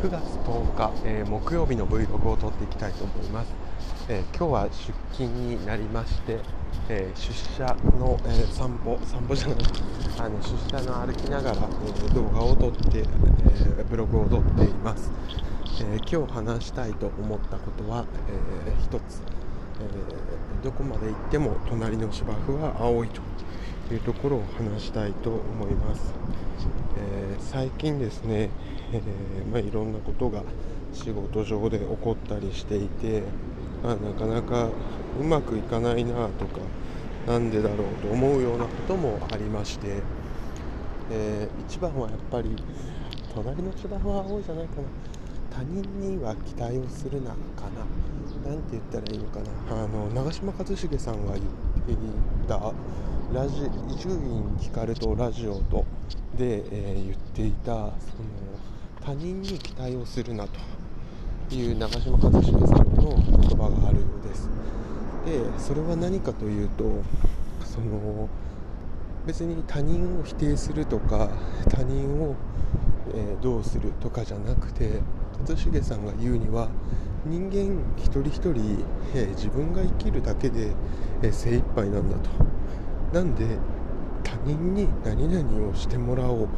9月10日、えー、木曜日の Vlog を撮っていきたいと思います、えー、今日は出勤になりまして、えー、出社の、え散歩散歩じゃない。あの出社の歩きながら、え動画を撮って、えブログを撮っています、え今日話したいと思ったことは、えー、一つ、えどこまで行っても隣の芝生は青いとというところを話したいと思います、えー、最近ですね、えー、まあ、いろんなことが仕事上で起こったりしていて、まあ、なかなかうまくいかないなとかなんでだろうと思うようなこともありまして、えー、一番はやっぱり隣の芝生は青いじゃないかな。他人には期待をするなかな。言ったらいいのかな。あの長嶋一茂さんが言っていたラジ伊集院光とラジオとで、えー、言っていたその他人に期待をするなという長嶋一茂さんの言葉があるようです。でそれは何かというとその別に他人を否定するとか他人を、えー、どうするとかじゃなくて一茂さんが言うには人間一人一人、えー、自分が生きるだけで、えー、精一杯なんだと。なんで他人に何々をしてもらおう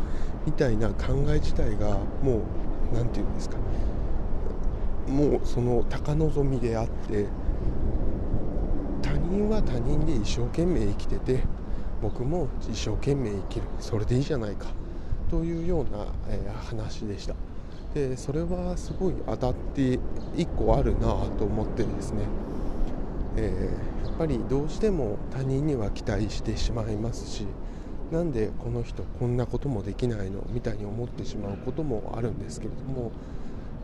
みたいな考え自体がもう何て言うんですか。もうその高望みであって他人は他人で一生懸命生きてて僕も一生懸命生きる。それでいいじゃないか。というような、えー、話でした。でそれはすごい当たって1個あるなと思ってですね。えー、やっぱりどうしても他人には期待してしまいますしなんでこの人こんなこともできないのみたいに思ってしまうこともあるんですけれども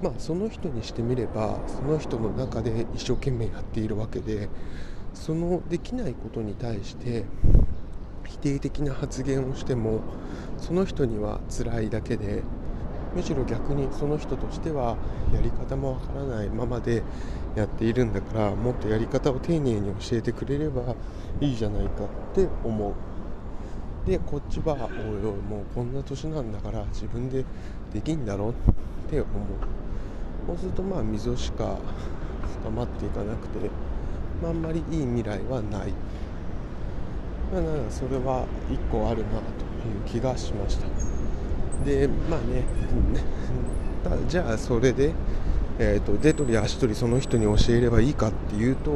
まあその人にしてみればその人の中で一生懸命やっているわけでそのできないことに対して否定的な発言をしてもその人には辛いだけでむしろ逆にその人としてはやり方もわからないままでやっているんだからもっとやり方を丁寧に教えてくれればいいじゃないかって思う。でこっちはおいおいもうこんな年なんだから自分でできんだろって思う。そうするとまあ溝しか深まっていかなくて、まあ、あんまりいい未来はない。まあ、それは1個あるなという気がしました。でまあねじゃあそれでえーと、手取り足取りその人に教えればいいかっていうと、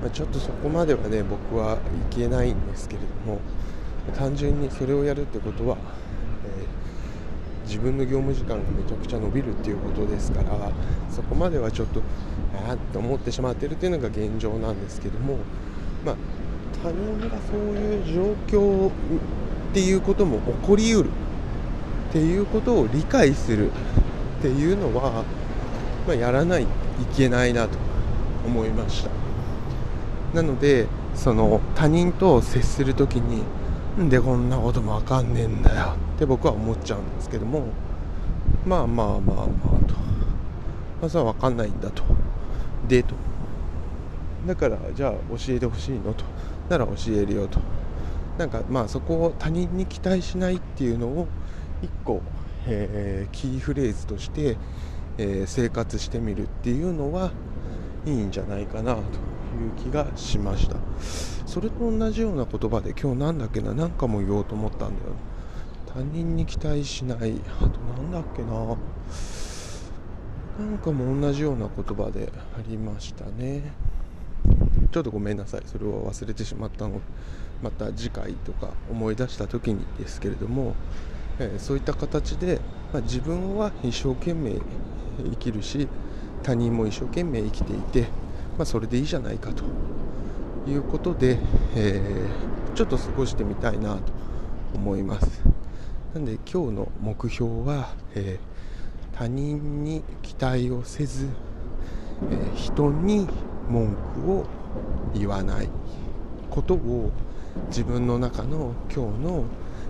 まあ、ちょっとそこまではね僕はいけないんですけれども単純にそれをやるってことは、えー、自分の業務時間がめちゃくちゃ伸びるっていうことですからそこまではちょっとああって思ってしまってるっていうのが現状なんですけども、まあ、他人がそういう状況っていうことも起こりうる。っていうことを理解するっていうのはまあ、やらないといけないなと思いました。なのでその他人と接する時にんでこんなこともわかんねえんだよって僕は思っちゃうんですけどもまあまあまあまあとまずは分かんないんだと。でと。だからじゃあ教えてほしいの？となら教えるよと。なんかまあそこを他人に期待しないっていうのを1個、えー、キーフレーズとしてえー、生活してみるっていうのはいいんじゃないかなという気がしました。それと同じような言葉で今日なんだっけな何かも言おうと思ったんだよ。他人に期待しない。あと何だっけな。なんかも同じような言葉でありましたね。ちょっとごめんなさい。それは忘れてしまったの。また次回とか思い出した時にですけれども、え、そういった形で、まあ、自分は一生懸命生きるし他人も一生懸命生きていて、まあ、それでいいじゃないかということで、えー、ちょっと過ごしてみたいなと思います。なので今日の目標は、えー、他人に期待をせず、えー、人に文句を言わないことを自分の中の今日の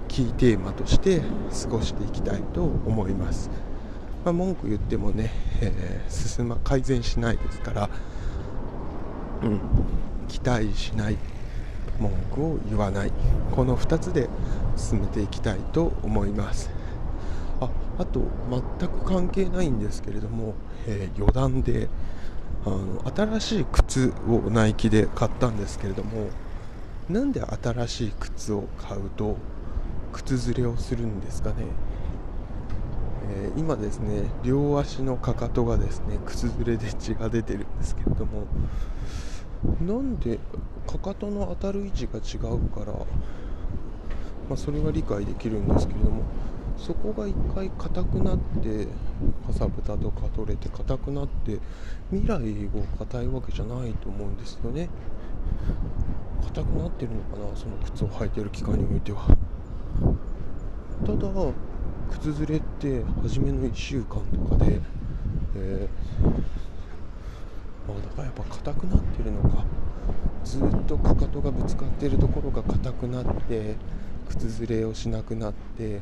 キーテーマとして過ごしていきたいと思います。まあ、文句言ってもね、えー、進ま改善しないですから、うん、期待しない文句を言わないこの2つで進めていきたいと思いますああと全く関係ないんですけれども、えー、余談であの新しい靴をナイキで買ったんですけれどもなんで新しい靴を買うと靴ずれをするんですかね、えー、今ですね両足のかかとがですね靴ずれで血が出てるんですけれどもなんでかかとの当たる位置が違うから、まあ、それは理解できるんですけれどもそこが一回硬くなってかさぶたとか取れて硬くなって未来を硬いわけじゃないと思うんですよね。硬くなってるのかなその靴を履いてる期間においては。ただ靴ずれって初めの1週間とかで、えー、まあ、だからやっぱ硬くなってるのか。ずっとかかとがぶつかってるところが硬くなって靴ずれをしなくなって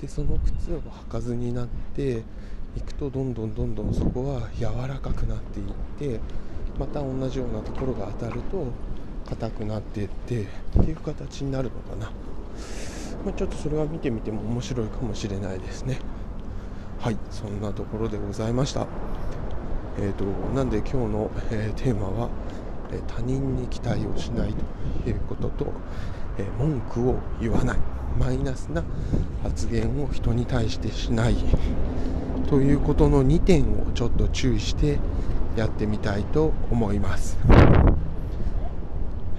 でその靴を履かずになっていくとどんどんどんどんそこは柔らかくなっていってまた同じようなところが当たると硬くなっていってっていう形になるのかな、まあ、ちょっとそれは見てみても面白いかもしれないですね。はいそんなところでございました。えーと、なんで今日の、えー、テーマは、えー、他人に期待をしないということと、えー、文句を言わないマイナスな発言を人に対してしないということの2点をちょっと注意してやってみたいと思います、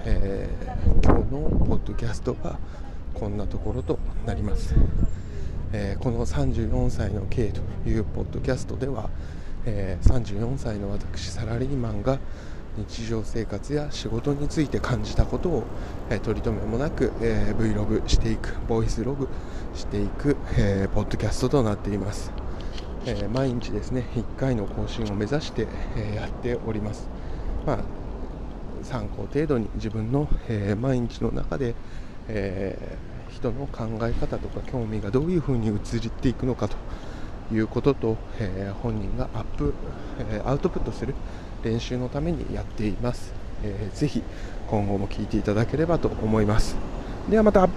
えー、今日のポッドキャストはこんなところとなります、えー、この34歳の K というポッドキャストでは、えー、34歳の私サラリーマンが日常生活や仕事について感じたことを、えー、取り留めもなく、えー、Vlog していくボイスログしていく、えー、ポッドキャストとなっています、えー、毎日ですね1回の更新を目指して、えやっております、まあ、参考程度に自分の、え毎日の中で、え人の考え方とか興味がどういうふうに移っていくのかということと、え本人がアップ、えアウトプットする練習のためにやっています、えー、ぜひ今後も聞いていただければと思います。ではまた。